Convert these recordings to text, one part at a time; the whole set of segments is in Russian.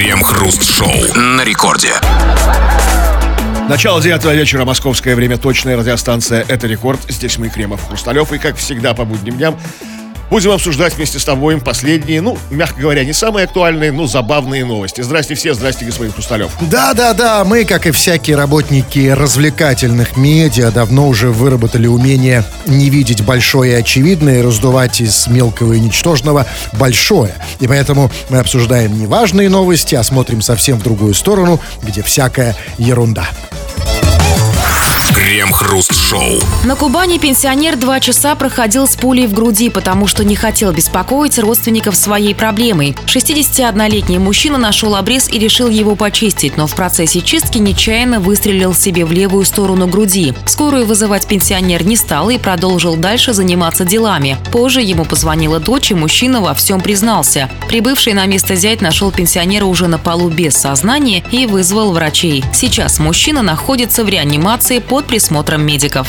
Крем-хруст-шоу на рекорде. Начало девятого вечера, московское время, точная радиостанция «Это рекорд». Здесь мы, Кремов, Хрусталев, и, как всегда, по будним дням Будем обсуждать вместе с тобой последние, ну, мягко говоря, не самые актуальные, но забавные новости. Здрасте все, здрасте, господин Хрусталев. Да-да-да, мы, как и всякие работники развлекательных медиа, давно уже выработали умение не видеть большое и очевидное, раздувать из мелкого и ничтожного большое. И поэтому мы обсуждаем не важные новости, а смотрим совсем в другую сторону, где всякая ерунда. Крем-хруст-шоу. На Кубани пенсионер два часа проходил с пулей в груди, потому что не хотел беспокоить родственников своей проблемой. 61-летний мужчина нашел обрез и решил его почистить, но в процессе чистки нечаянно выстрелил себе в левую сторону груди. Скорую вызывать пенсионер не стал и продолжил дальше заниматься делами. Позже ему позвонила дочь, и мужчина во всем признался. Прибывший на место зять нашел пенсионера уже на полу без сознания и вызвал врачей. Сейчас мужчина находится в реанимации под присмотром медиков.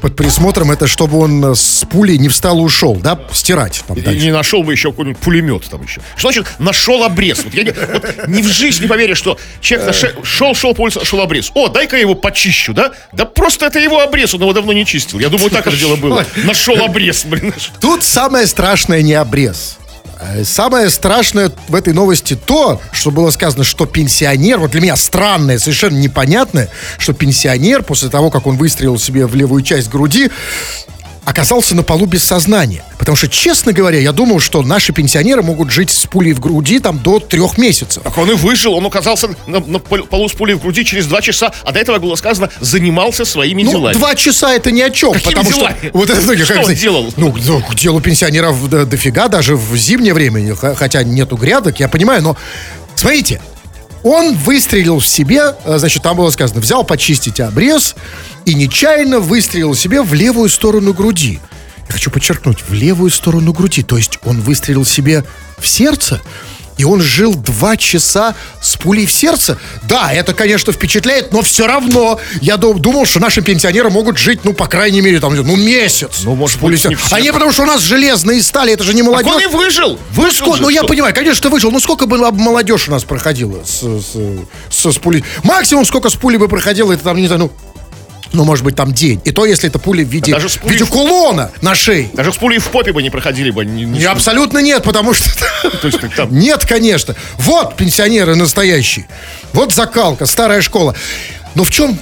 Под присмотром это чтобы он с пулей не встал и ушел, да? Стирать там И дальше. не нашел бы еще какой-нибудь пулемет там еще. Что значит нашел обрез? Вот я не, вот ни в жизнь не поверишь, что человек наше- шел, шел по улице, нашел обрез. О, дай-ка я его почищу, да? Да просто это его обрез, он его давно не чистил. Я думаю, так это дело было. Нашел обрез, блин. Тут самое страшное не обрез. Э, Самое страшное в этой новости то, что было сказано, что пенсионер, вот для меня странное, совершенно непонятное, что пенсионер после того, как он выстрелил себе в левую часть груди, оказался на полу без сознания. Потому что, честно говоря, я думал, что наши пенсионеры могут жить с пулей в груди там до трех месяцев. Так он и выжил, он оказался на, на пол- полу с пулей в груди через два часа, а до этого было сказано, занимался своими Ну, делами. два часа это ни о чем, Какими потому делами? что вот это ну, Что как он делал? Ну, ну, к делу пенсионеров до- дофига, даже в зимнее время, хотя нету грядок, я понимаю, но смотрите, он выстрелил в себе, э, значит, там было сказано, взял почистить обрез и нечаянно выстрелил себе в левую сторону груди. Я хочу подчеркнуть, в левую сторону груди, то есть он выстрелил себе в сердце, и он жил два часа с пулей в сердце. Да, это, конечно, впечатляет, но все равно я дум- думал, что наши пенсионеры могут жить, ну, по крайней мере, там, ну, месяц. Ну, может с пулей не все. А не потому, что у нас железные стали, это же не Так молодежь. он и выжил. Ну, Выжил ско- же, ну, я что? понимаю, конечно, выжил. Ну, сколько бы молодежь у нас проходила с, с, с- с пулей? Максимум, сколько с пулей бы проходило, это там, не знаю, ну, ну, может быть, там день. И то, если это пуля в виде, даже в виде в- кулона на шее. Даже с пулей в попе бы не проходили бы. не- не- абсолютно нет, потому что... Есть там- Нет, конечно. Вот пенсионеры настоящие. Вот закалка, старая школа. Но в чем,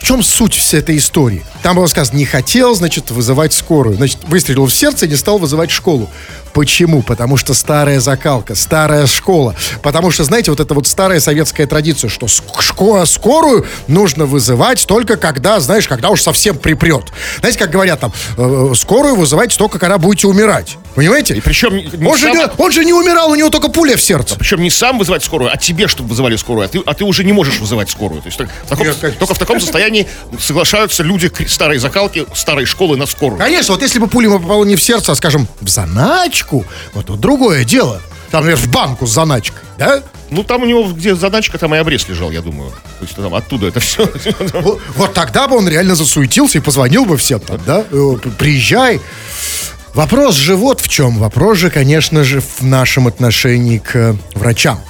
в чем суть всей этой истории? Там было сказано, не хотел, значит, вызывать скорую. Значит, выстрелил в сердце и не стал вызывать школу. Почему? Потому что старая закалка, старая школа. Потому что, знаете, вот это вот старая советская традиция, что ск- шко- скорую нужно вызывать только когда, знаешь, когда уж совсем припрет. Знаете, как говорят там, э, скорую вызывайте только когда будете умирать. Понимаете? И причем Он же, сам- не, он же не умирал, у него только пуля в сердце. Причем не сам вызывать скорую, а тебе, чтобы вызывали скорую, а ты, а ты уже не можешь вызывать скорую. То есть так- в таком- Нет, только в таком состоянии соглашаются люди старой закалки, старой школы на скорую. Конечно, вот если бы пуля ему попала не в сердце, а, скажем, в заначку, вот тут другое дело. Там, например, в банку с заначкой, да? Ну, там у него, где задачка, там и обрез лежал, я думаю. То есть там оттуда это все. Вот, вот тогда бы он реально засуетился и позвонил бы всем там, да? Приезжай. Вопрос же вот в чем. Вопрос же, конечно же, в нашем отношении к э, врачам.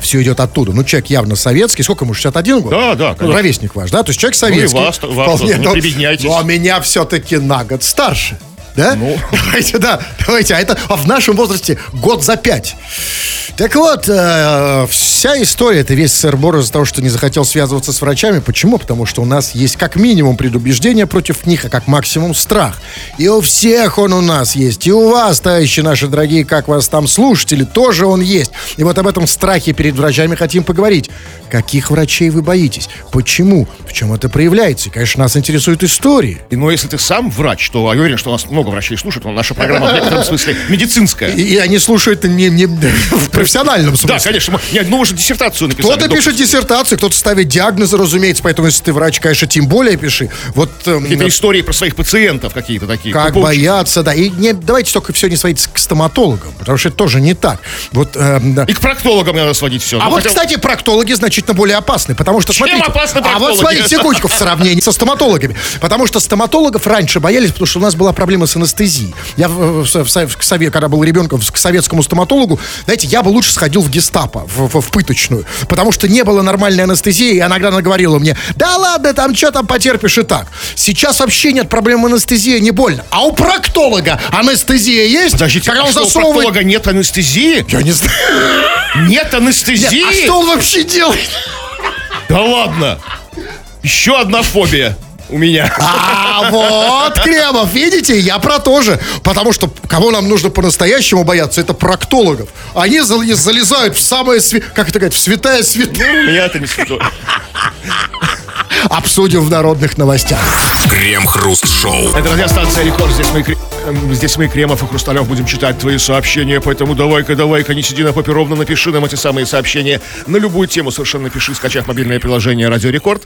Все идет оттуда. Ну, человек явно советский. Сколько ему, 61 год? Да, да, Ну, конечно. ровесник ваш, да? То есть человек советский. вас- вас тоже, не но-. Но меня все-таки на год старше. Да? Ну. Давайте, да, давайте. А это а в нашем возрасте год за пять. Так вот, э, вся история, это весь сыр-бор из-за того, что не захотел связываться с врачами. Почему? Потому что у нас есть как минимум предубеждение против них, а как максимум страх. И у всех он у нас есть. И у вас, товарищи наши дорогие, как вас там слушатели, тоже он есть. И вот об этом страхе перед врачами хотим поговорить. Каких врачей вы боитесь? Почему? В чем это проявляется? И, конечно, нас интересует история. И, но если ты сам врач, то я уверен, что у нас много врачей слушают, но наша программа в некотором смысле медицинская. И, и они слушают не, не в профессиональном смысле. Да, конечно. мы- ну, можно диссертацию написать. Кто-то пишет диссертацию, кто-то ставит диагнозы, разумеется, поэтому если ты врач, конечно, тем более пиши. Вот эм, Какие-то истории про своих пациентов какие-то такие. как получит- бояться, да. И не, давайте только все не сводить к стоматологам, потому что это тоже не так. Вот, эм, да. И к проктологам надо сводить все. А вот, кстати, проктологи значительно более опасны, потому что, Чем смотрите... опасны а вот проктологи? смотрите, секундочку, в сравнении со стоматологами. Потому что стоматологов раньше боялись, потому что у нас была проблема с анестезией. Я, в, в- в- к сове- когда был ребенком, к советскому стоматологу, знаете, я бы лучше сходил в гестапо, в, в- в пыточную, потому что не было нормальной анестезии, и иногда она говорила мне, да ладно, там что там потерпишь и так. Сейчас вообще нет проблем анестезии, не больно. А у проктолога анестезия есть? Подождите, когда а он что, у засовывает... проктолога нет анестезии? Я не знаю. Нет анестезии? А что он вообще делает? Да ладно. Еще одна фобия у меня. А вот, Кремов, видите, я про то же. Потому что кого нам нужно по-настоящему бояться, это проктологов. Они зал- залезают в самое, как это говорят, в святая святая. У меня это не святое. Обсудим в народных новостях. Крем-хруст-шоу. Это радиостанция Рекорд. Здесь мы, эм, здесь мы, Кремов и Хрусталев, будем читать твои сообщения. Поэтому давай-ка, давай-ка, не сиди на попе ровно, напиши нам эти самые сообщения на любую тему. Совершенно напиши, скачав мобильное приложение Радио Рекорд.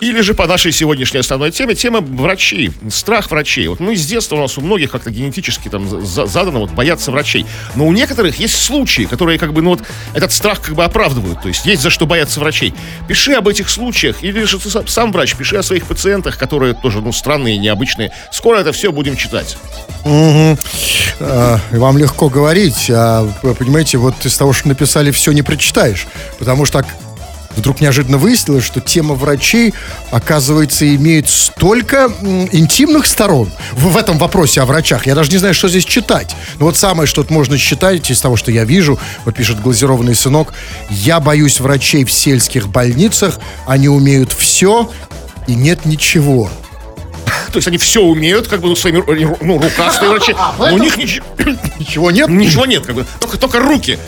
Или же по нашей сегодняшней основной теме, тема врачей, страх врачей. Вот мы с детства у нас у многих как-то генетически там за- задано вот бояться врачей. Но у некоторых есть случаи, которые как бы, ну вот, этот страх как бы оправдывают. То есть есть за что бояться врачей. Пиши об этих случаях, или же сам- сам врач, пиши о своих пациентах, которые тоже, ну, странные, необычные. Скоро это все будем читать. А, и вам легко говорить, а понимаете, вот из того, что написали, все не прочитаешь. Потому что так вдруг неожиданно выяснилось, что тема врачей, оказывается, имеет столько интимных сторон в, этом вопросе о врачах. Я даже не знаю, что здесь читать. Но вот самое, что тут можно читать из того, что я вижу, вот пишет глазированный сынок, я боюсь врачей в сельских больницах, они умеют все и нет ничего. То есть они все умеют, как бы, ну, своими ну, рукастые врачи. Но у них ничего, Ничего нет? ничего нет, как бы. Только, только руки.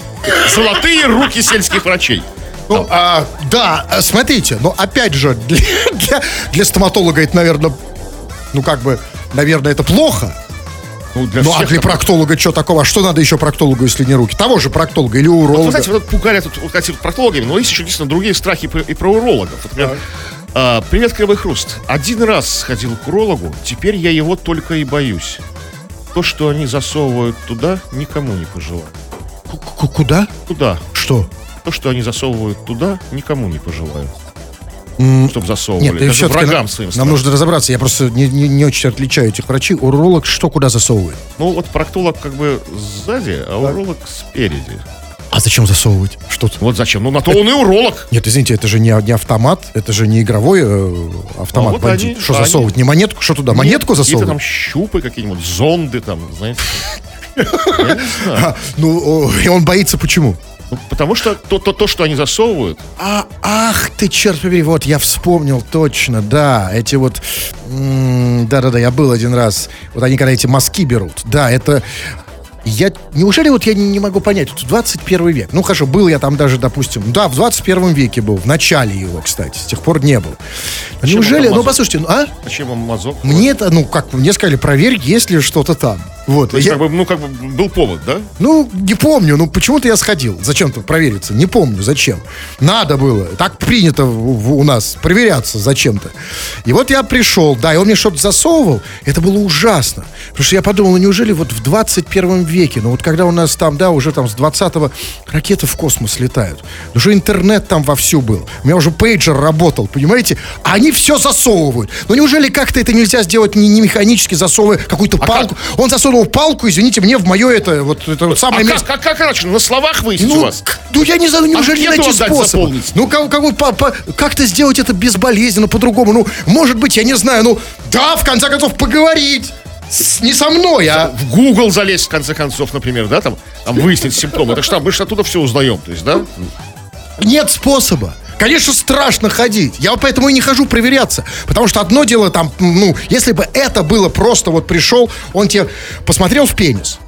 Золотые руки сельских врачей. Ну, а, да, а, смотрите, но опять же, для, для, для стоматолога это, наверное, ну как бы, наверное, это плохо. Ну, для Ну, а для проктолога что такого? А что надо еще проктологу, если не руки? Того же проктолога или Вот, уролога? вы знаете, вот пугали тут, вот, кстати, проктологами, но есть еще действительно другие страхи и про урологов. Вот, например, а, привет, Кривой Хруст. Один раз сходил к урологу, теперь я его только и боюсь. То, что они засовывают туда, никому не пожелаю. К- Куда? Туда. Что? То, что они засовывают туда, никому не пожелаю. Чтобы засовывали. Нет, Даже врагам нам, своим. нам страшно. нужно разобраться. Я просто не, не, не очень отличаю этих врачей. Уролог что куда засовывает? Ну, вот проктолог как бы сзади, а уролог спереди. А зачем засовывать? Что то Вот зачем? Ну, на то он и уролог. Нет, извините, это же не, не автомат, это же не игровой э, автомат А вот бандит. они- что они- засовывать? Не монетку? Что туда? Монетку Какие-то засовывать? там щупы какие-нибудь, зонды там, знаете. А, ну, и он боится почему? Ну, Потому что то, то, то, что они засовывают, А, ах ты, черт побери, вот я вспомнил точно, да, эти вот, да-да-да, я был один раз, вот они когда эти мазки берут, да, это, я, неужели вот я не, не могу понять, вот 21 век, ну хорошо, был я там даже, допустим, да, в 21 веке был, в начале его, кстати, с тех пор не был. Зачем неужели, ну послушайте, ну, а? зачем вам мазок? Мне это, ну, как мне сказали, проверь, есть ли что-то там. Вот. То есть, я- как бы, ну, как бы был повод, да? ну, не помню, ну почему-то я сходил. Зачем-то провериться. Не помню, зачем. Надо было. Так принято у нас проверяться зачем-то. И вот я пришел, да, и он мне что-то засовывал. Это было ужасно. Потому что я подумал, ну неужели вот в 21 веке, ну вот когда у нас там, да, уже там с 20-го ракеты в космос летают. Уже интернет там вовсю был. У меня уже пейджер работал, понимаете? А они все засовывают. Ну неужели как-то это нельзя сделать не, не механически, засовывая какую-то палку? Он засунул палку, извините, мне в мое это, вот это вот А самое как, место. как, как иначе? На словах выяснить у Ну, вас? к- ну, я не знаю, неужели не Анкету найти способ? заполнить? Ну, как, как, по- по- как-то сделать это безболезненно, по-другому. Ну, может быть, я не знаю, ну, да, в конце концов, поговорить. С- не со мной, а... В Google залезть, в конце концов, например, да, там, там выяснить симптомы. Это что, мы же оттуда все узнаем, то есть, да? Нет способа. Конечно, страшно ходить. Я поэтому и не хожу проверяться. Потому что одно дело там, ну, если бы это было просто вот пришел, он тебе посмотрел в пенис.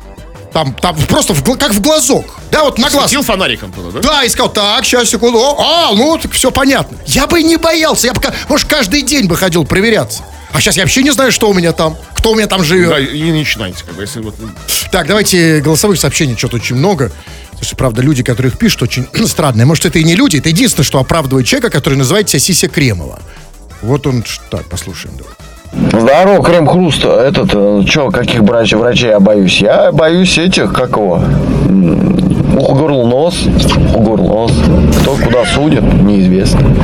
Там, там просто в как в глазок. Да, вот на глаз. Светил фонариком туда, да? Да, и сказал, так, сейчас, секунду. О, А, ну, так все понятно. Я бы не боялся. Я бы, может, каждый день бы ходил проверяться. А сейчас я вообще не знаю, что у меня там, кто у меня там живет. Да, и не начинайте, как бы, если вот... Так, давайте голосовых сообщений, что-то очень много. Слушай, правда, люди, которые их пишут, очень странные. Может, это и не люди, это единственное, что оправдывает человека, который называет себя Сися Кремова. Вот он, так, послушаем. давай. Здорово, крем-хруст. Этот, э, чё, каких врач, врачей я боюсь? Я боюсь этих, как его? Ухо, горло, нос. Ухо, горло, нос. Кто куда судит, неизвестно.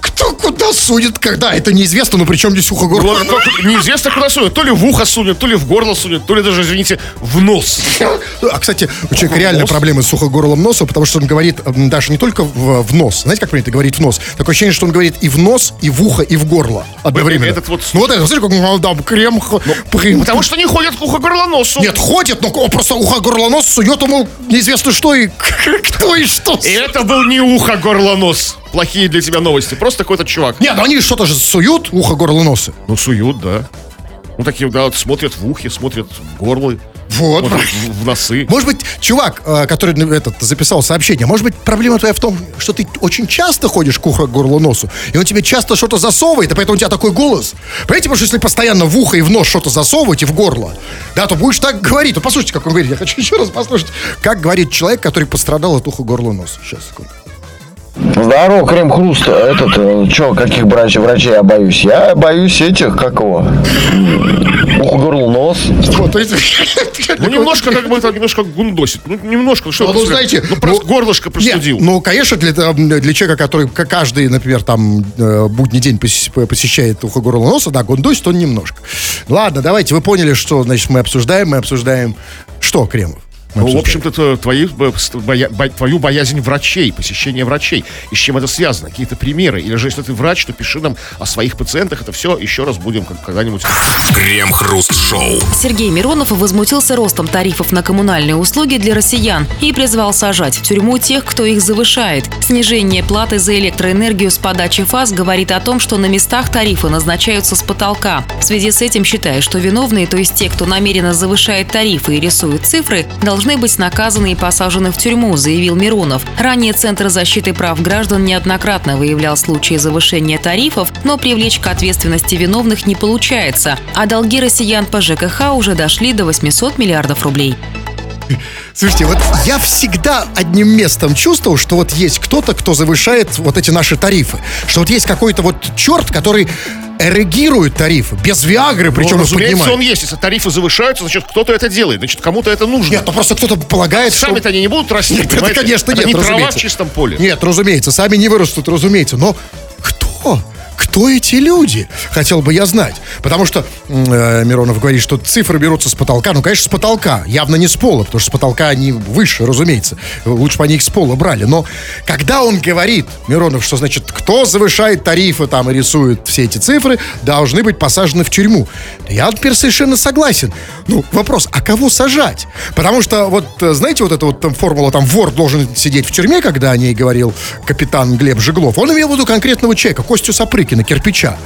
Кто куда судит, когда? Это неизвестно, но при чем здесь ухо горло? Ну, неизвестно, куда сунет. То ли в ухо сунет, то ли в горло сунет, то ли даже, извините, в нос. А, кстати, у человека реально проблемы с ухо-горлом носа, потому что он говорит м, даже не только в, в нос. Знаете, как принято говорить в нос? Такое ощущение, что он говорит и в нос, и в ухо, и в горло одновременно. Этот вот- Ну вот это, смотри, как ну, там крем, х- прим. Потому что не ходят к ухо горло носу. Нет, ходит, но просто ухо-горло нос сует ему неизвестно что и кто и что. И это был не ухо горло нос. Плохие для тебя новости. Просто какой-то чувак. Нет, ну они что-то же суют, ухо-горло носы. Ну, суют, да. Ну, такие, да, вот смотрят в ухе, смотрят в горло, Вот. смотрят в, в носы. Может быть, чувак, э, который ну, этот, записал сообщение, может быть, проблема твоя в том, что ты очень часто ходишь к ухо, горлу, носу, и он тебе часто что-то засовывает, и поэтому у тебя такой голос. Понимаете, потому что если постоянно в ухо и в нос что-то засовывать и в горло, да, то будешь так говорить. Вот послушайте, как он говорит. Я хочу еще раз послушать, как говорит человек, который пострадал от уха, горла, носа. Сейчас, секунду. Здорово, крем-хруст. Этот, э, чё, каких врач, врачей я боюсь? Я боюсь этих, как его? М, Ухо, горло, нос. Вот, то есть- Ну, немножко, как бы, это немножко гундосит. Ну, немножко, что Ну, это, ну, знаете, ну, просто ну, горлышко простудил. Ну, конечно, для, для человека, который каждый, например, там, э, будний день посещ- посещает ухо, горло, носа, да, гондосит он немножко. Ладно, давайте, вы поняли, что, значит, мы обсуждаем, мы обсуждаем, что, Кремов? Мы Ну, в общем-то, бо- твою боязнь врачей, посещение врачей. И с чем это связано? Какие-то примеры? Или же, если ты врач, то пиши нам о своих пациентах. Это все еще раз будем когда-нибудь... Крем-хруст-шоу. Сергей Миронов возмутился ростом тарифов на коммунальные услуги для россиян и призвал сажать в тюрьму тех, кто их завышает. Снижение платы за электроэнергию с подачи ФАС говорит о том, что на местах тарифы назначаются с потолка. В связи с этим считаю, что виновные, то есть те, кто намеренно завышает тарифы и рисует цифры, должны быть наказаны и посажены в тюрьму, заявил Миронов. Ранее Центр защиты прав граждан неоднократно выявлял случаи завышения тарифов, но привлечь к ответственности виновных не получается, а долги россиян по ЖКХ уже дошли до 800 миллиардов рублей. Слушайте, вот я всегда одним местом чувствовал, что вот есть кто-то, кто завышает вот эти наши тарифы. Что вот есть какой-то вот черт, который эрегирует тарифы, без Виагры, причем ну, их он есть. Если тарифы завышаются, значит, кто-то это делает. Значит, кому-то это нужно. Нет, ну просто кто-то полагает, что... Сами-то они не будут расти, Нет, это, конечно, Это нет, не трава разумеется. в чистом поле. Нет, разумеется, сами не вырастут, разумеется. Но кто? Кто эти люди? Хотел бы я знать. Потому что э, Миронов говорит, что цифры берутся с потолка. Ну, конечно, с потолка. Явно не с пола, потому что с потолка они выше, разумеется. Лучше бы они их с пола брали. Но когда он говорит, Миронов, что значит, кто завышает тарифы там и рисует все эти цифры, должны быть посажены в тюрьму. Я теперь совершенно согласен. Ну, вопрос, а кого сажать? Потому что, вот, э, знаете, вот эта вот там формула, там, вор должен сидеть в тюрьме, когда о ней говорил капитан Глеб Жиглов. Он имел в виду конкретного человека, Костю Сапрыкина, кирпича.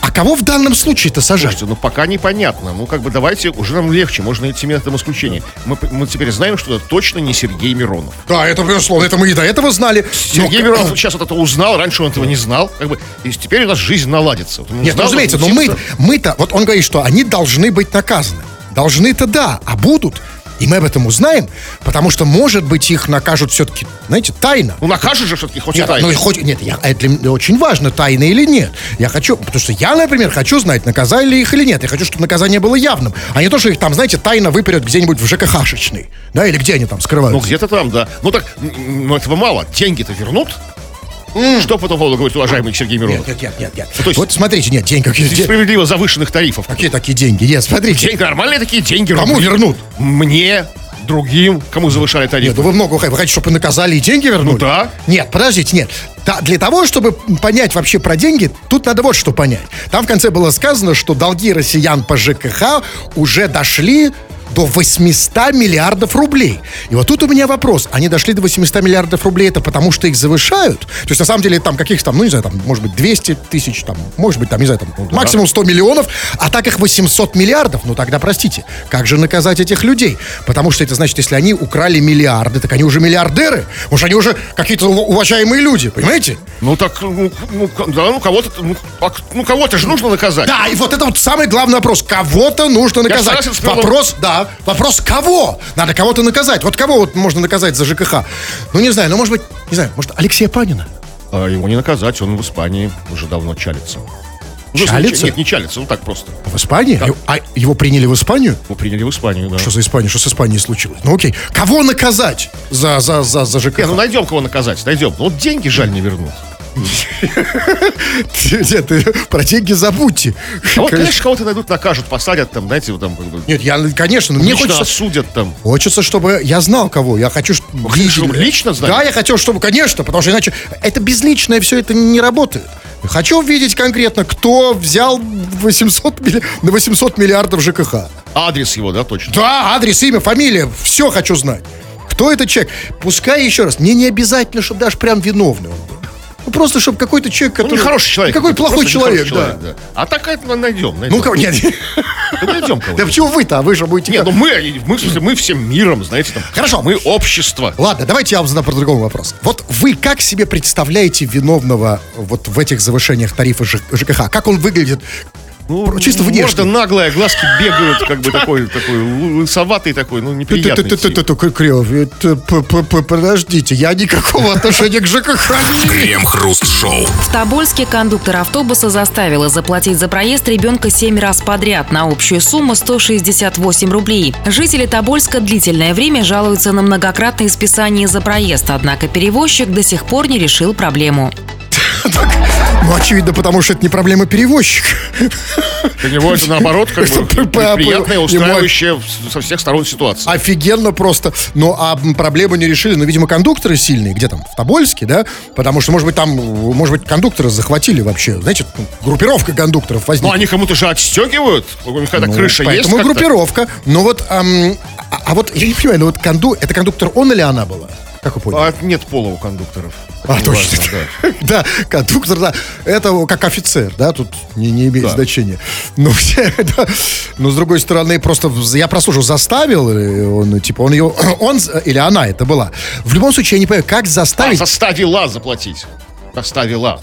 А кого в данном случае-то сажать? Слушайте, ну пока непонятно. Ну, как бы давайте, уже нам легче, можно идти методом исключения. Мы, мы теперь знаем, что это точно не Сергей Миронов. Да, это безусловно, это мы и до этого знали. Но Сергей к- Миронов сейчас вот это узнал, раньше он этого не знал. Как бы, и теперь у нас жизнь наладится. Вот Нет, ну, узнал, разумеется, но мы, мы-то, вот он говорит, что они должны быть наказаны. Должны-то да, а будут. И мы об этом узнаем, потому что, может быть, их накажут все-таки, знаете, тайно. Ну, накажешь же все-таки хоть и Нет, тайно. ну и хоть, нет, я, это для меня очень важно, тайно или нет. Я хочу, потому что я, например, хочу знать, наказали ли их или нет. Я хочу, чтобы наказание было явным, а не то, что их там, знаете, тайно выперят где-нибудь в ЖКХ-шечный. Да, или где они там Ну, скрываются. где-то там, да. Ну, так, ну, этого мало. Деньги-то вернут? Что по этому поводу говорит уважаемый Сергей Миронов? Нет, нет, нет, нет, то есть- Вот смотрите, нет, деньги, какие, Справедливо завышенных тарифов. какие такие деньги? Нет, смотрите. Деньги, нормальные такие деньги. Кому рубли. вернут? Мне, другим, кому завышали тарифы. Нет, ну вы много. Вы хотите, чтобы наказали и деньги вернули? Ну да. Нет, подождите, нет. Да, для того, чтобы понять вообще про деньги, тут надо вот что понять. Там в конце было сказано, что долги россиян по ЖКХ уже дошли до 800 миллиардов рублей. И вот тут у меня вопрос. Они дошли до 800 миллиардов рублей, это потому что их завышают? То есть, на самом деле, там каких-то там, ну, не знаю, там, может быть, 200 тысяч, там, может быть, там, не знаю, там, максимум 100 миллионов, а так их 800 миллиардов. Ну, тогда, простите, как же наказать этих людей? Потому что это значит, если они украли миллиарды, так они уже миллиардеры. Уж они уже какие-то ув- уважаемые люди, понимаете? Ну так, ну, ну, да, ну кого-то, ну, а ну, кого-то же нужно наказать. Да, и вот это вот самый главный вопрос. Кого-то нужно наказать. Вопрос, да. Да, вопрос кого? Надо кого-то наказать. Вот кого вот можно наказать за ЖКХ? Ну, не знаю, ну, может быть, не знаю, может, Алексея Панина? А его не наказать, он в Испании уже давно чалится. Ну, Чалится? Нет, не чалится, ну так просто. В Испании? А его приняли в Испанию? Его приняли в Испанию, да. Что за Испания? Что с Испанией случилось? Ну окей. Кого наказать за, за, за, за ЖКХ? Не, ну найдем кого наказать, найдем. Ну вот деньги жаль не вернут. Нет, про деньги забудьте. А вот, конечно, кого-то найдут, накажут, посадят там, знаете, вот там Нет, я, конечно, но мне хочется... осудят там. Хочется, чтобы я знал кого. Я хочу, чтобы чтобы лично знали? Да, я хотел, чтобы, конечно, потому что иначе это безличное все это не работает. Хочу увидеть конкретно, кто взял 800, милли- на 800 миллиардов ЖКХ. Адрес его, да, точно. Да, адрес, имя, фамилия, все хочу знать. Кто этот человек? Пускай еще раз, мне не обязательно, чтобы даже прям виновный он был. Ну, просто, чтобы какой-то человек, Ну, который... нехороший человек. Какой плохой просто человек, нехороший да. А так это найдем, найдем. Ну, кого, нет, Да найдем кого да почему вы-то? А вы же будете... Нет, ну мы, мы, мы всем миром, знаете, там. Хорошо. Мы общество. Ладно, давайте я вам задам по-другому вопрос. Вот вы как себе представляете виновного вот в этих завышениях тарифа ЖКХ? Как он выглядит? Ну, чисто внешне. Морда наглая, глазки бегают, как бы такой, такой лысоватый такой, ну, неприятный. п- Подождите, я никакого отношения к ЖКХ не имею. Крем-хруст-шоу. В Тобольске кондуктор автобуса заставила заплатить за проезд ребенка 7 раз подряд на общую сумму 168 рублей. Жители Тобольска длительное время жалуются на многократные списания за проезд, однако перевозчик до сих пор не решил проблему. Ну, очевидно, потому что это не проблема перевозчика. Для него это наоборот, как бы, приятная, устраивающая со всех сторон ситуация. Офигенно просто. Ну, а проблему не решили. Ну, видимо, кондукторы сильные. Где там? В Тобольске, да? Потому что, может быть, там, может быть, кондукторы захватили вообще. Знаете, ну, группировка кондукторов Ну, возникла. они кому-то же отстегивают. У них Ну, крыша есть. Поэтому группировка. Но вот, ам, а, а вот я не понимаю, ну вот конду, это кондуктор он или она была? Как вы поняли? А нет пола у кондукторов. А, Это точно. важно, да. Да, кондуктор, да. Это как офицер, да, тут не, не имеет Да. значения. Но, все, да. Но с другой стороны, просто я прослушал, заставил или он, типа, он ее, он з- или она это была. В любом случае, я не понимаю, как А, заставить... заставила заплатить. Заставила.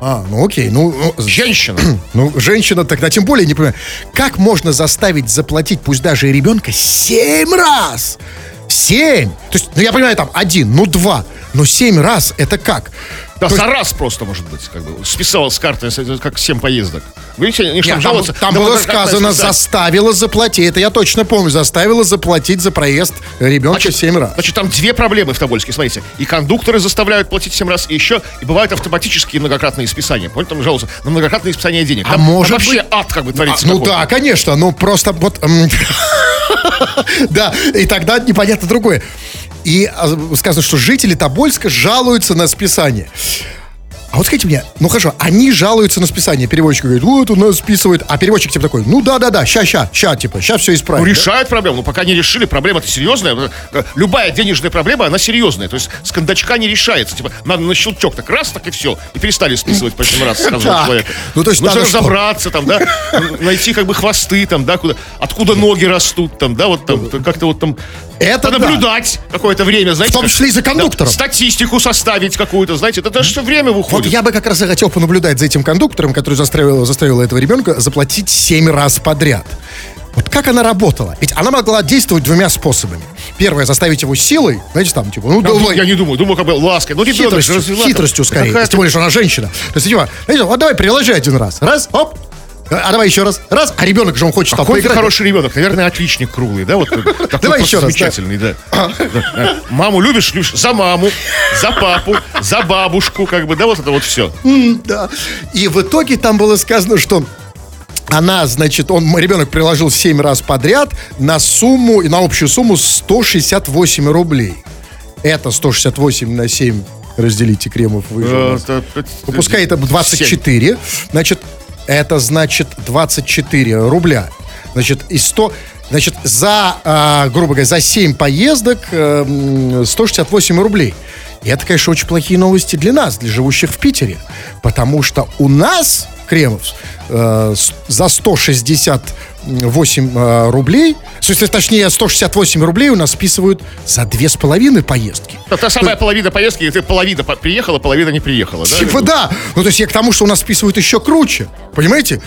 А, ну окей, ну... ну, Женщина. Ну, женщина тогда тем более не понимаю. Как можно заставить заплатить, пусть даже и ребенка, семь раз? Семь! То есть, ну я понимаю, там один, ну два. Но семь раз это как? Да, То есть- за раз просто, может быть, как бы. Списала с карты, как 7 поездок. Видите, они Нет, там там, жалуются. там Да было сказано, заставила заплатить. Это я точно помню. Заставила заплатить за проезд ребенка семь раз. Значит, там две проблемы в Тобольске, смотрите. И кондукторы заставляют платить 7 раз, и еще и бывают автоматические многократные списания. Помните, там жалуются на многократные списания денег. А Там, может там вообще быть- ад как бы творится. ну какой-то. да, конечно, ну просто вот... Да, и тогда непонятно другое. И а, сказано, что жители Тобольска жалуются на списание. А вот скажите мне, ну хорошо, они жалуются на списание. Переводчик говорит, вот у нас списывают. А переводчик типа такой, ну да-да-да, ща, ща, ща, типа, ща все Ну, исправим. да? решают проблему, но пока не решили, проблема-то серьезная. Любая денежная проблема, она серьезная. То есть с кондачка не решается. Типа, надо на щелчок так раз, так и все. И перестали списывать по 7 раз с каждого Так. человека. Ну, то есть Нужно разобраться там, да, найти как бы хвосты там, да, куда, откуда ноги растут там, да, вот там, как-то вот там Это да. наблюдать какое-то время, знаете. В том числе и за кондуктором. Да, статистику составить какую-то, знаете, это даже время Вот выходит. я бы как раз и хотел понаблюдать за этим кондуктором, который заставил, заставил этого ребенка заплатить семь раз подряд. Вот как она работала? Ведь она могла действовать двумя способами. Первое, заставить его силой, знаете, там, типа, ну, Я, давай, я не думаю, думаю, как бы лаской. Ну, ребенок хитростью, развела хитростью Да скорее. Тем более, что она женщина. То есть, типа, знаете, вот давай приложи один раз. Раз, оп, а давай еще раз. Раз, а ребенок же он хочет там Какой хороший ребенок, наверное, отличник круглый, да? Вот, Давай еще раз. Замечательный, да. Маму любишь, любишь за маму, за папу, за бабушку, как бы, да, вот это вот все. Да. И в итоге там было сказано, что она, значит, он, ребенок приложил 7 раз подряд на сумму, на общую сумму 168 рублей. Это 168 на 7 разделите кремов вы нас. Ну, пускай это 24. Значит, это значит 24 рубля. Значит, и 100... Значит, за, а, грубо говоря, за 7 поездок э, м, 168 рублей. И это, конечно, очень плохие новости для нас, для живущих в Питере. Потому что у нас, Кремов, э, за 168 э, рублей, точнее, 168 рублей у нас списывают за две с половиной поездки. Это та самая половина поездки, и ты половина по- приехала, половина не приехала, да? Типа да. Ну, то есть я к тому, что у нас списывают еще круче. Понимаете?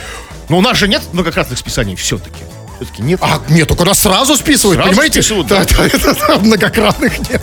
Но у нас же нет многократных списаний все-таки. Все-таки нет. А, нет, только нас сразу списывают, Сразу понимаете? списывают, да, да. да, это- многократных нет.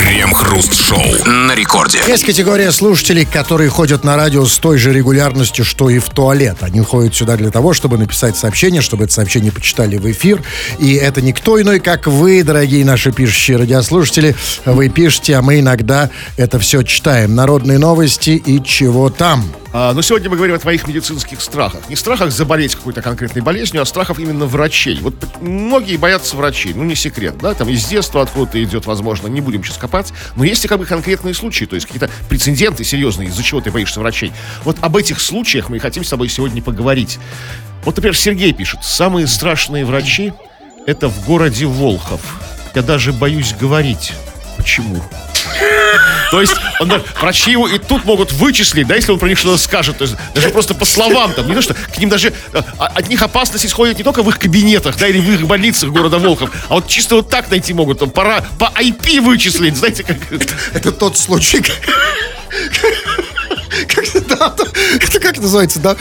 Крем-хруст-шоу на рекорде. Есть категория слушателей, которые ходят на радио с той же регулярностью, что и в туалет. Они ходят сюда для того, чтобы написать сообщение, чтобы это сообщение почитали в эфир. И это никто иной, как вы, дорогие наши пишущие радиослушатели. Вы пишете, а мы иногда это все читаем. Народные новости и чего там. А, но сегодня мы говорим о твоих медицинских страхах. Не страхах заболеть какой-то конкретной болезнью, а страхах именно врачей. Вот многие боятся врачей, ну не секрет, да, там из детства откуда-то идет, возможно, не будем сейчас копать, но есть и как бы конкретные случаи, то есть какие-то прецеденты серьезные, из-за чего ты боишься врачей. Вот об этих случаях мы и хотим с тобой сегодня поговорить. Вот, например, Сергей пишет, самые страшные врачи это в городе Волхов. Я даже боюсь говорить. Почему? То есть, он, врачи его и тут могут вычислить, да, если он про них что-то скажет. То есть, даже просто по словам, там, не то, что к ним даже а- от них опасность исходит не только в их кабинетах, да, или в их больницах города Волхов, а вот чисто вот так найти могут, там, пора по IP вычислить, знаете, как... Это тот случай, как, это называется, да?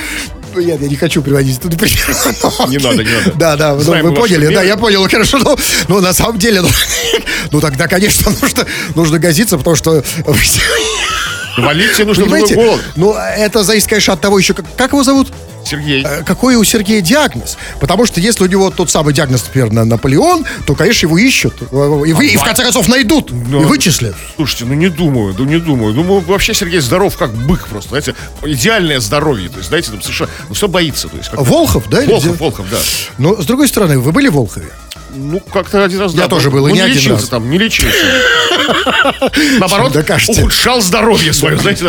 Ну, Я, я не хочу приводить тут пример. но Не надо, не надо. Да, да, ну, Знаем вы мы ваши поняли, да, я понял, хорошо. Ну, ну, на самом деле, ну, ну, тогда, конечно, нужно, нужно газиться, потому что... Валите нужно в другой Понимаете? город. Ну, это зависит, конечно, от того еще, как, как его зовут? Сергей. Э, Какой у Сергея диагноз? Потому что если у него тот самый диагноз, например, на Наполеон, то, конечно, его ищут. Э, И, вы, и в конце концов найдут. Ну, И вычислят. Слушайте, ну не думаю, ну не думаю. Думаю, вообще Сергей здоров как бык просто, знаете, идеальное здоровье. То есть, знаете, там совершенно, ну все боится. То есть. Волхов, да? Волхов, где? Волхов, да. Но, с другой стороны, вы были в Волхове? Ну, как-то один раз... Я да, тоже был, и ну, не не один лечился раз. там, не лечился. Наоборот, ухудшал здоровье свое, знаете,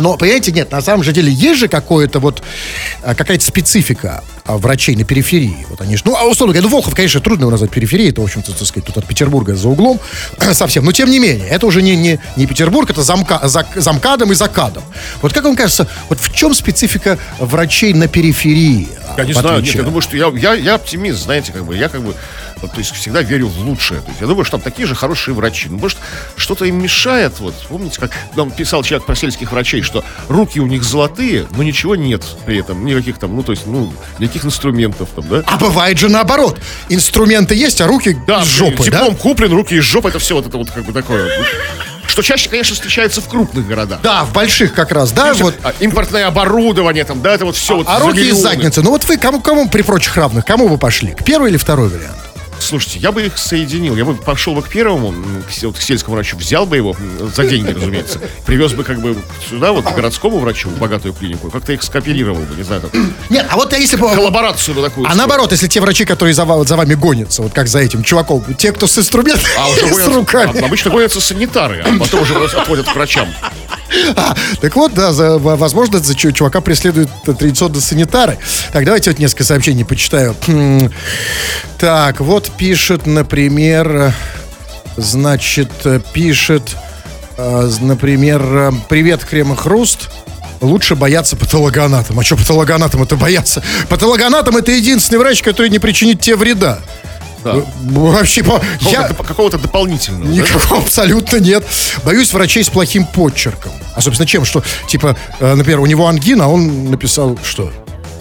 но, понимаете, нет, на самом же деле есть же какое-то вот, а, какая-то специфика а, врачей на периферии. Вот они ж- ну, а условно говоря, ну, Волхов, конечно, трудно его назвать периферией, это, в общем-то, так сказать, тут от Петербурга за углом совсем. Но, тем не менее, это уже не, не, не Петербург, это замка, зак- замкадом и закадом. Вот как вам кажется, вот в чем специфика врачей на периферии? Я не знаю, нет, я думаю, что я, я, я оптимист, знаете, как бы, я как бы, вот, то есть всегда верю в лучшее. То есть я думаю, что там такие же хорошие врачи. Ну, может, что-то им мешает, вот, помните, как нам писал человек про сельских врачей, что руки у них золотые, но ничего нет при этом, никаких там, ну, то есть, ну, никаких инструментов там, да? А бывает же наоборот. Инструменты есть, а руки Да, из жопы, да? диплом куплен, руки из жопы, это все вот это вот как бы такое. Что чаще, конечно, встречается в крупных городах. Да, в больших как раз, да, вот. А, импортное оборудование там, да, это вот все вот А руки из задницы. Ну вот вы кому, кому при прочих равных, кому вы пошли? К первый или второй вариант? Слушайте, я бы их соединил. Я бы пошел бы к первому, к сельскому врачу, взял бы его за деньги, разумеется, привез бы как бы сюда, вот к городскому врачу, в богатую клинику, как-то их скооперировал бы, не знаю, там, Нет, а вот если бы... коллаборацию бы такую. А наоборот, если те врачи, которые за, вот за вами гонятся, вот как за этим чуваком, те, кто с инструментами, А с гонятся- руками. а, обычно гонятся санитары, а потом уже отводят к врачам. А, так вот, да, за- возможно, за чу- чувака преследуют традиционно санитары. Так, давайте вот несколько сообщений почитаю. Хм. Так, вот пишет, например, значит, пишет, э, например, «Привет, Крем и Хруст». Лучше бояться патологоанатом. А что патологоанатом это бояться? Патологоанатом это единственный врач, который не причинит тебе вреда. Да. Вообще, по- я... Какого-то, доп- какого-то дополнительного. да? Никакого абсолютно нет. Боюсь врачей с плохим подчерком. А, собственно, чем? Что, типа, э, например, у него ангина, а он написал что?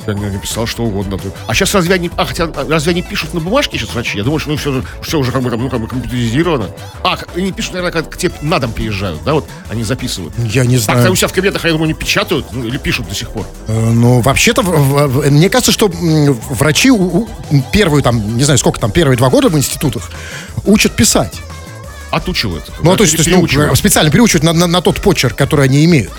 Я не написал что угодно. А сейчас разве они, а, хотя, а, разве они пишут на бумажке сейчас врачи? Я думаю, что ну, все, все уже как бы, там, ну, как бы компьютеризировано. А, они пишут, наверное, как к тебе на дом приезжают, да, вот они записывают. Я не Так, знаю. у себя в кабинетах, я думаю, они печатают ну, или пишут до сих пор. Э, Ну, вообще-то, мне кажется, что врачи первые, там, не знаю, сколько там, первые два года в институтах учат писать. Отучивают. Ну, да, то есть, то есть, ну, специально переучивают на, на- на тот почерк, который они имеют.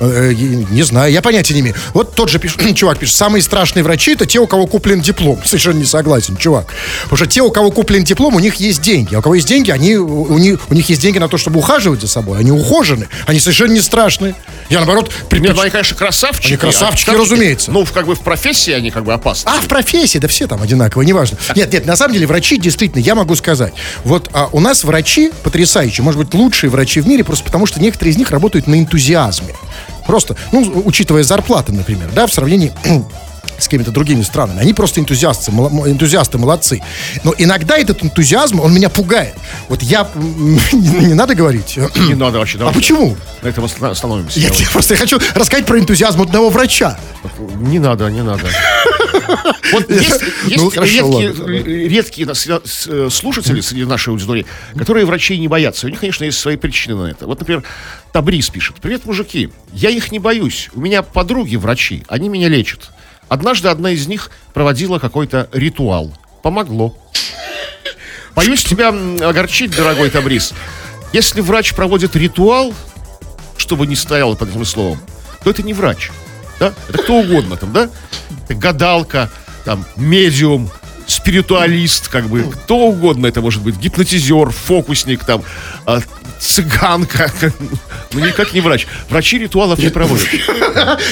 Э, э, Не знаю, я понятия не имею. Вот тот же пиш- чувак пишет, самые страшные врачи это те, у кого куплен диплом. Совершенно не согласен, чувак. Потому что те, у кого куплен диплом, у них есть деньги. А у кого есть деньги, они, у, у них, у них есть деньги на то, чтобы ухаживать за собой. Они ухожены. Они совершенно не страшные. Я, наоборот, Нет, предпоч- ну, они, конечно, красавчики. Они красавчики, а разумеется. Ну, как бы в профессии они как бы опасны. А в профессии, да все там одинаковые, неважно. Нет, нет, на самом деле врачи действительно, я могу сказать, вот а, у нас врачи потрясающие, может быть, лучшие врачи в мире, просто потому что некоторые из них работают на энтузиазме. Просто, ну, учитывая зарплаты, например, да, в сравнении с какими-то другими странами. Они просто энтузиасты, энтузиасты, молодцы. Но иногда этот энтузиазм, он меня пугает. Вот я... Не, надо говорить. Не надо вообще. А почему? На этом оста- остановимся. Я, просто хочу рассказать про энтузиазм одного врача. Не надо, не надо. Вот есть, есть Ну, хорошо, редкие, ладно. редкие с- э, слушатели среди нашей аудитории, которые врачей не боятся. У них, конечно, есть свои причины на это. Вот, например, Табрис пишет. Привет, мужики. Я их не боюсь. У меня подруги врачи. Они меня лечат. Однажды одна из них проводила какой-то ритуал. Помогло. Боюсь тебя огорчить, дорогой Табрис. Если врач проводит ритуал, чтобы не стояло под этим словом, то это не врач. Да? Это кто угодно там, да? Гадалка, там, медиум, спиритуалист, как бы, кто угодно это может быть, гипнотизер, фокусник, там, а, цыганка, ну никак не врач. Врачи ритуалов не проводят.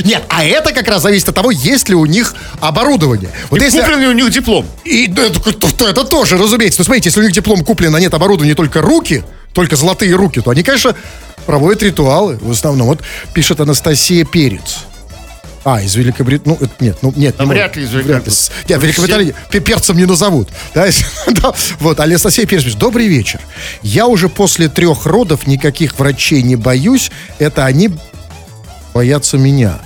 Нет, а это как раз зависит от того, есть ли у них оборудование. Вот И если... куплен ли у них диплом? И да, это, то- то это тоже, разумеется. Ну, смотрите, если у них диплом куплен, а нет оборудования только руки, только золотые руки, то они, конечно, проводят ритуалы в основном. Вот пишет Анастасия Перец. А, из Великобритании. Ну, нет, ну, нет. Не вряд ли из. Великобритании. Нет, в Великобритании пе- перцем не назовут. Да, да. Вот, Анастасия Перец пишет. Добрый вечер. Я уже после трех родов никаких врачей не боюсь. Это они боятся меня.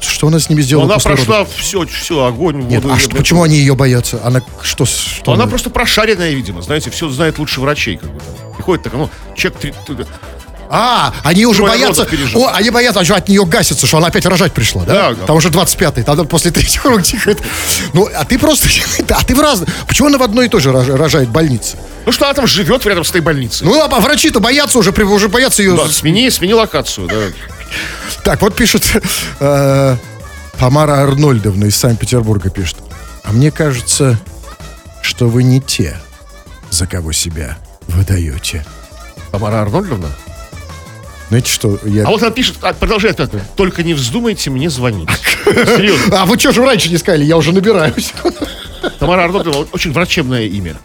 Что, она с ними сделала Она после родов? прошла все, все, огонь, Нет, воду. а что, почему они ее боятся? Она что? что Она просто прошаренная, видимо, знаете, все знает лучше врачей, как бы там. Приходит так, ну, т- А, они уже Трое боятся. О, они боятся, что от нее гасится, что она опять рожать пришла, да? Да, да. Там уже 25-й, тогда после третьего родика. Ну, а ты просто. А ты в разных. Почему она в одной и той же рож- рожает больнице? Ну что она там живет рядом с этой больницей? Ну, а врачи-то боятся уже, уже боятся ее. да, смени, смени локацию, да. Так, вот пишет э, Тамара Арнольдовна из Санкт-Петербурга пишет. А мне кажется, что вы не те, за кого себя выдаете. Тамара Арнольдовна? Знаете, что я... А вот она пишет, а, продолжает, только не вздумайте мне звонить. Серьезно. А вы что же раньше не сказали? Я уже набираюсь. Тамара Арнольдовна очень врачебное имя.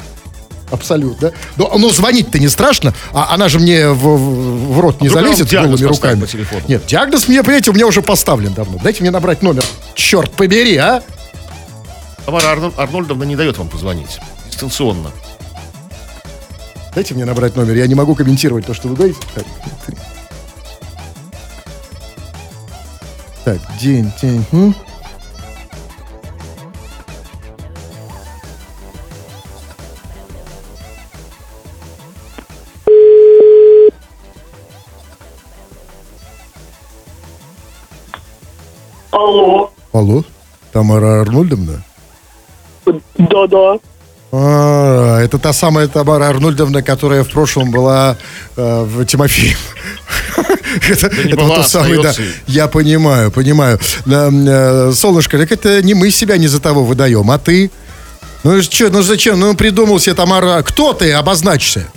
Абсолютно. Но, но звонить-то не страшно. А она же мне в, в- в рот не она залезет голыми руками. по телефону? Нет, диагноз мне, понимаете, у меня уже поставлен давно. Дайте мне набрать номер. Черт побери, а? Тамара Арно- Арнольдовна не дает вам позвонить. Дистанционно. Дайте мне набрать номер. Я не могу комментировать то, что вы говорите. Так, день, день. м? Алло. Алло, Тамара Арнольдовна? Да-да. А, это та самая Тамара Арнольдовна, которая в прошлом была э, в Тимофеев. Это, не это была, вот тот самый, да. Я понимаю, понимаю. Да, э, солнышко, так это не мы себя не за того выдаем, а ты. Ну что, ну зачем? Ну придумал себе Тамара. Кто ты? Обозначься.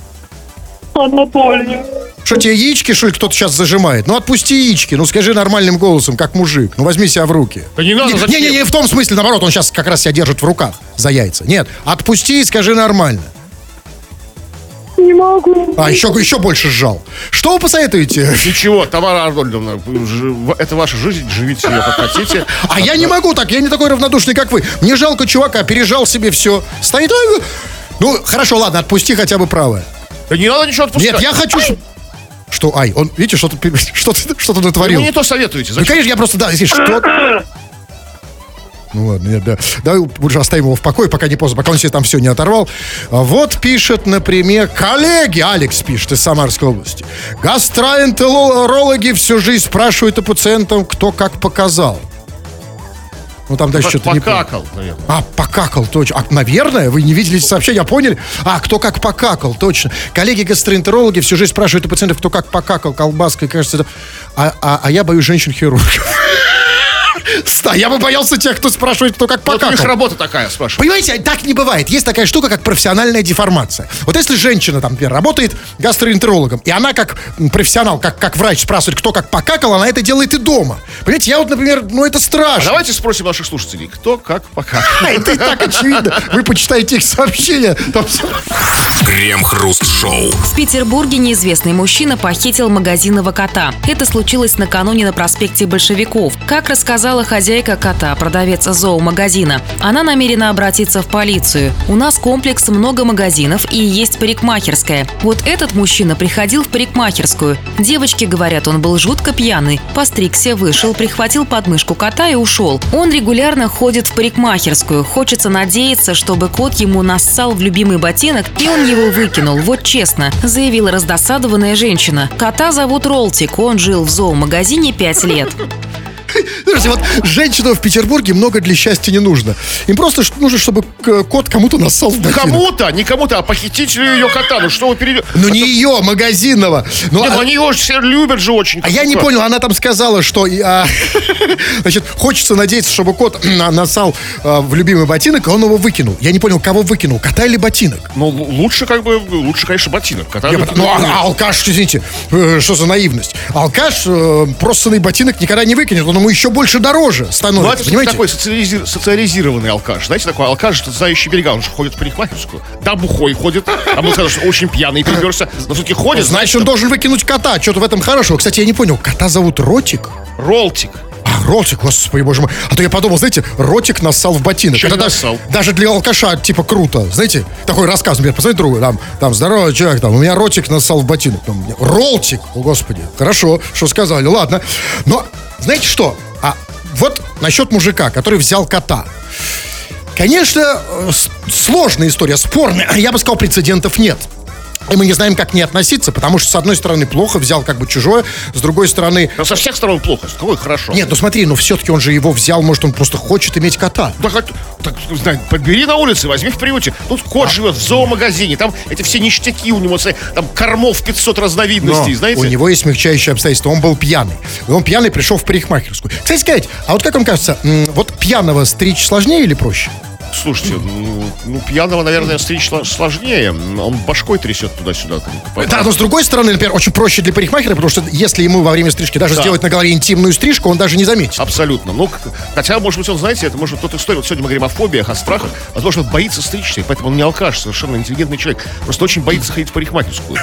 Анатолий. Что тебе яички, что ли, кто-то сейчас зажимает? Ну отпусти яички, ну скажи нормальным голосом, как мужик. Ну возьми себя в руки. Да не надо, зачем? Не-не-не, в том смысле, наоборот, он сейчас как раз себя держит в руках за яйца. Нет, отпусти и скажи нормально. Не могу. А, еще, еще больше сжал. Что вы посоветуете? Ничего, Тамара Арнольдовна, это ваша жизнь, живите ее как хотите. А я не могу так, я не такой равнодушный, как вы. Мне жалко чувака, пережал себе все. Стоит, а, ну, хорошо, ладно, отпусти хотя бы правое. Да не надо ничего отпускать. Нет, я хочу... ш- Что, ай, он, видите, что-то, пи- что-то, что-то Вы натворил. мне не то советуете. Ну, Зачем? конечно, я просто, да, если что... Ну ладно, нет, да. Давай лучше оставим его в покое, пока не поздно, пока он себе там все не оторвал. А Вот пишет, например, коллеги, Алекс пишет из Самарской области. Гастроэнтерологи всю жизнь спрашивают у пациентов, кто как показал. Ну там дальше что-то не. Покакал, наверное. А, покакал, точно. А, наверное, вы не видели эти сообщения, а поняли? А, кто как покакал, точно. Коллеги-гастроэнтерологи всю жизнь спрашивают у пациентов, кто как покакал, колбаской, кажется, это... А, а, а я боюсь женщин-хирургов. Ста, я бы боялся тех, кто спрашивает, кто как Вот у них покакал. работа такая, спрашиваю. Понимаете, так не бывает. Есть такая штука, как профессиональная деформация. Вот если женщина, там, например, работает гастроэнтерологом, и она как профессионал, как, как врач спрашивает, кто как покакал, она это делает и дома. Понимаете, я вот, например, ну это А страшно. давайте спросим наших слушателей, кто как покакал. А, это и так очевидно. Вы почитаете их сообщения. Крем-хруст-шоу. В Петербурге неизвестный мужчина похитил магазинного кота. Это случилось накануне на проспекте Большевиков. Как рассказала хозяйка кота, продавец зоомагазина. Она намерена обратиться в полицию. У нас комплекс много магазинов и есть парикмахерская. Вот этот мужчина приходил в парикмахерскую. Девочки говорят, он был жутко пьяный. Постригся, вышел, прихватил подмышку кота и ушел. Он регулярно ходит в парикмахерскую. Хочется надеяться, чтобы кот ему нассал в любимый ботинок, и он его выкинул. Вот честно, заявила раздосадованная женщина. Кота зовут Ролтик, он жил в зоомагазине пять лет. Слушайте, вот женщинам в Петербурге много для счастья не нужно. Им просто нужно, чтобы кот кому-то нассал в ботинок. Кому-то, не кому-то, а похитителю ее кота. Ну что вы перейдете? Ну не ее, магазинного. Ну, Нет, а- они его все любят же очень. А я не понял, она там сказала, что а, значит, хочется надеяться, чтобы кот на- нассал а, в любимый ботинок, а он его выкинул. Я не понял, кого выкинул, кота или ботинок? Ну, лучше, как бы, лучше, конечно, ботинок. Кота Я ну, а, а алкаш, извините, э, что за наивность? Алкаш э, просто ботинок никогда не выкинет, он ему еще больше дороже Ну, становится, это понимаете? такой социализи- социализированный алкаш. Знаете, такой алкаш, знающий берега, он же ходит в парикмахерскую. Да, бухой ходит. А мы сказали, что очень пьяный приперся. Но все-таки ходит, Значит, он должен выкинуть кота. Что-то в этом хорошего. Кстати, я не понял, кота зовут Ротик? Ролтик. А, Ротик, господи, боже мой. А то я подумал, знаете, Ротик нассал в ботинок. Это не да- нассал? даже для алкаша, типа, круто. Знаете, такой рассказ, например, посмотри другу, там, там, здоровый человек, там, у меня Ротик нассал в ботинок. Там, Ролтик, о, господи. Хорошо, что сказали, ладно. Но, знаете что? А вот насчет мужика, который взял кота. Конечно, э, сложная история, спорная. Я бы сказал, прецедентов нет. И мы не знаем, как к ней относиться, потому что, с одной стороны, плохо взял как бы чужое, с другой стороны, Но со всех сторон плохо, с кого хорошо. нет, ну смотри, ну все-таки он же его взял, может, он просто хочет иметь кота. Да хоть, так, не знаю, подбери на улице, возьми в приюте. Тут А. кот живет в зоомагазине, там эти все ништяки у него, там кормов 500 разновидностей, Но знаете? у него есть смягчающее обстоятельство, он был пьяный. И он пьяный пришел в парикмахерскую. Кстати сказать, а вот как вам кажется, вот пьяного стричь сложнее или проще? Слушайте, ну, ну, пьяного, наверное, стричь сло- сложнее. Он башкой трясет туда-сюда. Да, но с другой стороны, например, очень проще для парикмахера, потому что если ему во время стрижки даже Да. сделать на голове интимную стрижку, он даже не заметит. Абсолютно. Ну, хотя, может быть, он, знаете, это может тот история. Вот сегодня мы говорим о фобиях, о страхах. Возможно, он боится стричься, и поэтому он не алкаш, совершенно интеллигентный человек. Просто очень боится ходить в парикмахерскую.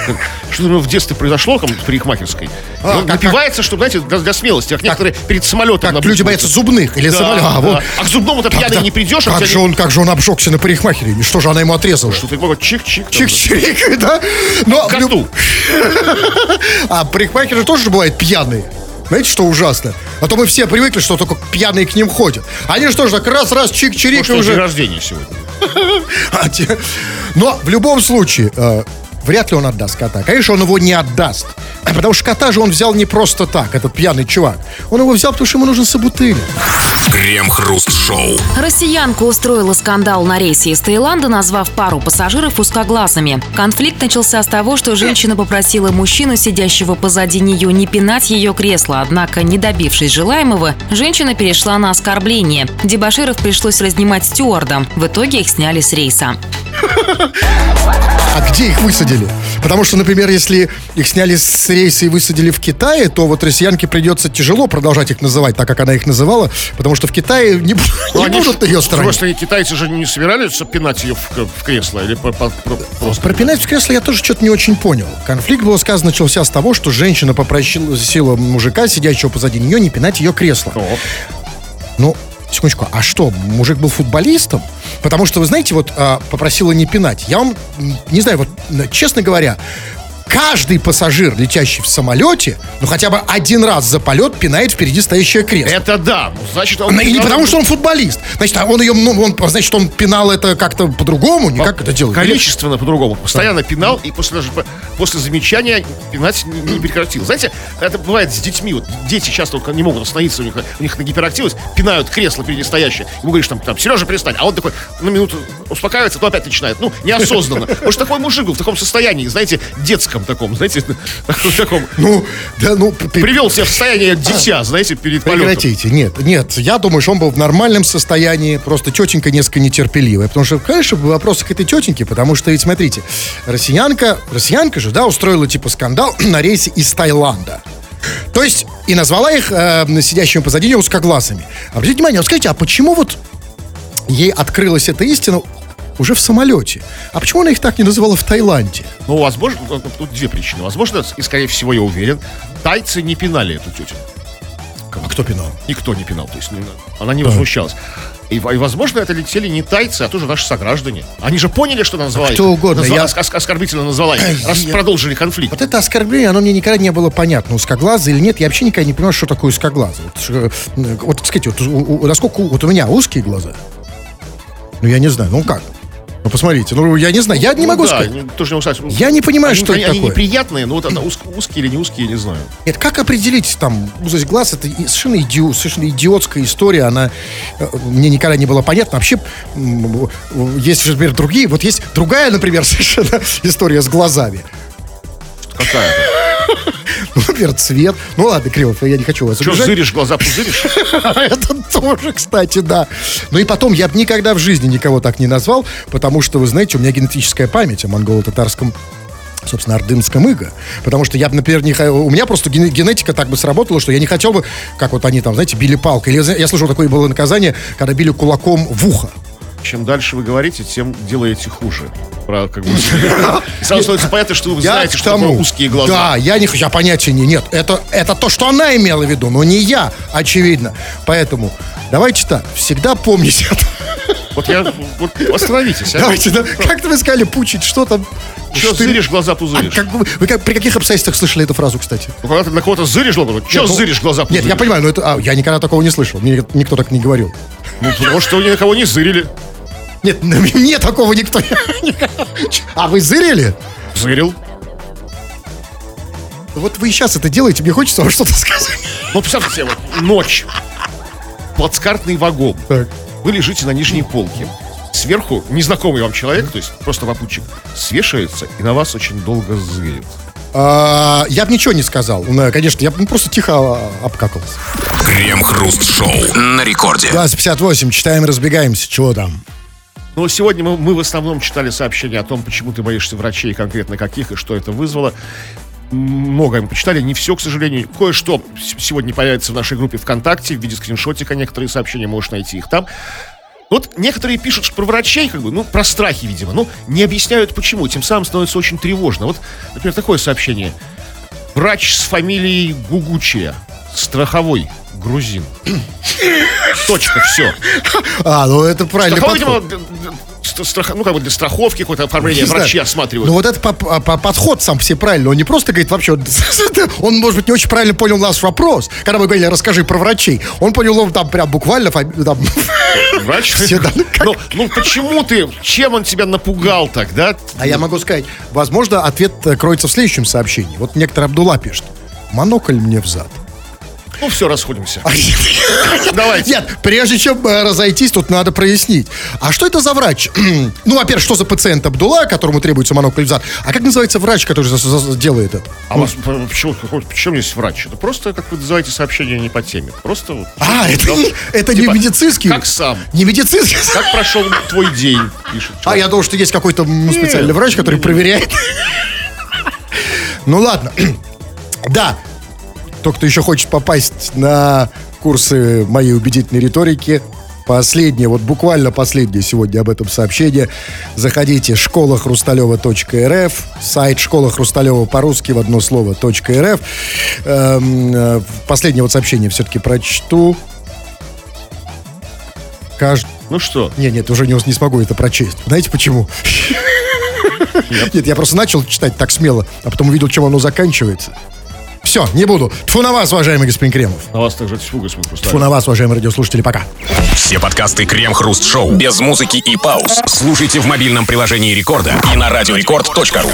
Что у него в детстве произошло там в парикмахерской. А, он как- напивается, чтобы, знаете, для, для смелости, как, некоторые перед самолетом. Как люди боятся зубных или Да, самолета. А, вот. А к зубному-то пьяный не придешь, а Как не- он, как же он обжегся на парикмахере? И Что же она ему отрезала? Что ты такой чик-чик. там, Чик-чирик, да? Но Коту. А парикмахеры же тоже бывают пьяные. Знаете, что ужасно? А то мы все привыкли, что только пьяные к ним ходят. Они же тоже так раз-раз чик-чирик Может, уже... рождения сегодня. А Но в любом случае, э, вряд ли он отдаст кота. Конечно, он его не отдаст. Потому что кота же он взял не просто так, этот пьяный чувак. Он его взял, потому что ему нужен собутыльник. Крем-хруст-шоу. Россиянка устроила скандал на рейсе из Таиланда, назвав пару пассажиров узкоглазыми. Конфликт начался с того, что женщина попросила мужчину, сидящего позади нее, не пинать ее кресло. Однако, не добившись желаемого, женщина перешла на оскорбление. Дебаширов пришлось разнимать стюардом. В итоге их сняли с рейса. А где их высадили? Потому что, например, если их сняли с рейса и высадили в Китае, то вот россиянке придется тяжело продолжать их называть так, как она их называла, потому что в Китае не, Ну, не они будут на ее стороне. стороны, китайцы же не собирались пинать ее в, в кресло или по- по- про- просто. Про пинать в кресло я тоже что-то не очень понял. Конфликт, было сказано, начался с того, что женщина попросила мужика, сидящего позади нее, не пинать ее кресло. О, Ну, секундочку, а что, мужик был футболистом? Потому что, вы знаете, вот а, попросила не пинать. Я вам, не знаю, вот, честно говоря, каждый пассажир, летящий в самолете, ну, хотя бы один раз за полет пинает впереди стоящее кресло. Это да. Ну, значит, он И не потому, что он футболист. Значит, а он ее, ну, он, значит, он пинал это как-то по-другому, не как это делает. Количественно по-другому. Постоянно пинал, и после, даже по- после замечания пинать не, прекратил. Знаете, это бывает с детьми. Вот дети часто вот, не могут остановиться, у них, у них гиперактивность, пинают кресло впереди стоящее. Ему говоришь, там, там, Сережа, перестань. А он такой на минуту успокаивается, то опять начинает. Ну, неосознанно. Может, такой мужик был в таком состоянии, знаете, детском таком, знаете, таком. Ну, да, ну, Привел себя в состояние дитя, знаете, перед полетом. Прекратите. Нет, нет, я думаю, что он был в нормальном состоянии, просто тетенька несколько нетерпеливая. Потому что, конечно, вопросы к этой тетеньке, потому что ведь, смотрите, россиянка, россиянка же, да, устроила типа скандал на рейсе из Таиланда. То есть, и назвала их э, сидящими позади нее узкоглазыми. Обратите внимание, вот скажите, а почему вот ей открылась эта истина уже в самолете? А почему она их так не называла в Таиланде? Ну, возможно, ну, тут две причины. Возможно, и, скорее всего, я уверен, тайцы не пинали эту тетю. А кто пинал? Никто не пинал, то есть не- она не возмущалась. И, и, возможно, это летели не тайцы, а тоже наши сограждане. Они же поняли, что она назвала кто их. угодно, Назва- я- ос- ос- оскорбительно назвала их, раз Я- продолжили конфликт. Вот это оскорбление, оно мне никогда не было понятно, узкоглазый или нет. Я вообще никогда не понимаю, что такое узкоглазый. Вот, что, э, вот сказать, вот, у- у- насколько вот у меня узкие глаза. Ну, я не знаю, ну как? Ну, посмотрите, ну, я не знаю, я не Ну могу да, сказать. не- тоже не устать. Я не понимаю, они, что они, это они такое. неприятные, но вот она уз- узкие или не узкие, я не знаю. Нет, как определить там узость глаз? Это совершенно, иди- совершенно идиотская история. Она э, мне никогда не была понятна. Вообще, м, есть, например, другие. Вот есть другая, например, совершенно история с глазами. Какая-то. Например, цвет. Ну ладно, Кривов, я не хочу вас Что, обижать. зыришь, глаза пузыришь? Это тоже, кстати, да. Ну и потом, я бы никогда в жизни никого так не назвал, потому что, вы знаете, у меня генетическая память о монголо-татарском собственно, ордынском иго. Потому что я бы, например, не у меня просто ген- генетика так бы сработала, что я не хотел бы, как вот они там, знаете, били палкой. Или я слышал, такое было наказание, когда били кулаком в ухо. Чем дальше вы говорите, тем делаете хуже. Про, как бы, сразу становится понятно, что вы знаете, что такое узкие глаза. Да, я не хочу, понятия не, нет. Это, это то, что она имела в виду, но не я, очевидно. Поэтому давайте так, всегда помните это. Вот я, вот остановитесь, а. Давайте, да, как-то вы сказали, пучить, что там? Что Штырь. зыришь, глаза А пузыришь? как вы, вы как- при каких обстоятельствах слышали эту фразу, кстати? Ну, когда ты на кого-то зыришь, глаза, что Нет, ну, зыришь, глаза Нет, пузыришь? я понимаю, но это, а, я никогда такого не слышал. Мне никто так не говорил. Ну, потому что вы ни на кого не зырили. Нет, мне такого никто не... А вы зырили? Зырил. Вот вы сейчас это делаете, мне хочется вам что-то сказать. Ну, представьте себе, вот ночь. Плацкартный вагон. Так. Вы лежите на нижней полке. Сверху незнакомый вам человек, то есть просто попутчик, свешивается и на вас очень долго зырит. А, я бы ничего не сказал. Ну, Конечно, я бы просто тихо а, обкакался. Крем-хруст-шоу на рекорде. 2058, читаем и разбегаемся. Чего там? Но сегодня мы, мы в основном читали сообщения о том, почему ты боишься врачей, конкретно каких, и что это вызвало. Многое мы почитали, не все, к сожалению. Кое-что сегодня появится в нашей группе ВКонтакте в виде скриншотика, некоторые сообщения, можешь найти их там. Вот некоторые пишут что про врачей, как бы, ну, про страхи, видимо, ну, не объясняют почему, тем самым становится очень тревожно. Вот, например, такое сообщение. Врач с фамилией Гугучия, страховой, грузин. Точка, все. А, ну это правильный Страховой, видимо, страх- ну, как бы для страховки какое-то оформление врачи осматривают. Ну вот это по- по- подход сам все правильно. Он не просто говорит вообще, он, может быть, не очень правильно понял наш вопрос. Когда мы говорили, расскажи про врачей. Он понял он там прям буквально фами- там, Врач? все, да, ну, как- Ну, ну почему ты, чем он тебя напугал тогда? А я могу сказать, возможно, ответ э, кроется в следующем сообщении. Вот некоторый Абдулла пишет. Монокль мне взад. Ну, все, расходимся. Давайте. Нет, прежде чем э, разойтись, тут надо прояснить. А что это за врач? ну, во-первых, что за пациент Абдулла, которому требуется монокль? А как называется врач, который делает это? А у вас почему, почему есть врач? Это просто, как вы называете, сообщение не по теме. Просто вот, А, это, ну, не, это типа, не медицинский? Как сам? Не медицинский? Как прошел твой день, пишет. А, я думал, что есть какой-то специальный врач, который проверяет. Ну ладно. Да. Тот, кто еще хочет попасть на курсы моей убедительной риторики, последнее, вот буквально последнее сегодня об этом сообщение. Заходите школа хрусталева.рф, сайт школа хрусталева по-русски в одно слово .рф. Эм, э, последнее вот сообщение все-таки прочту. Кажд... Ну что? Нет, нет, уже не, не смогу это прочесть. Знаете почему? Нет, я просто начал читать так смело, а потом увидел, чем оно заканчивается. Все, не буду. Тфу на вас, уважаемый господин Кремов. На вас также тьфу, господин Тфу Хрусталев. на вас, уважаемые радиослушатели, пока. Все подкасты Крем-хруст-шоу без музыки и пауз слушайте в мобильном приложении Рекорда и на радиорекорд.ру.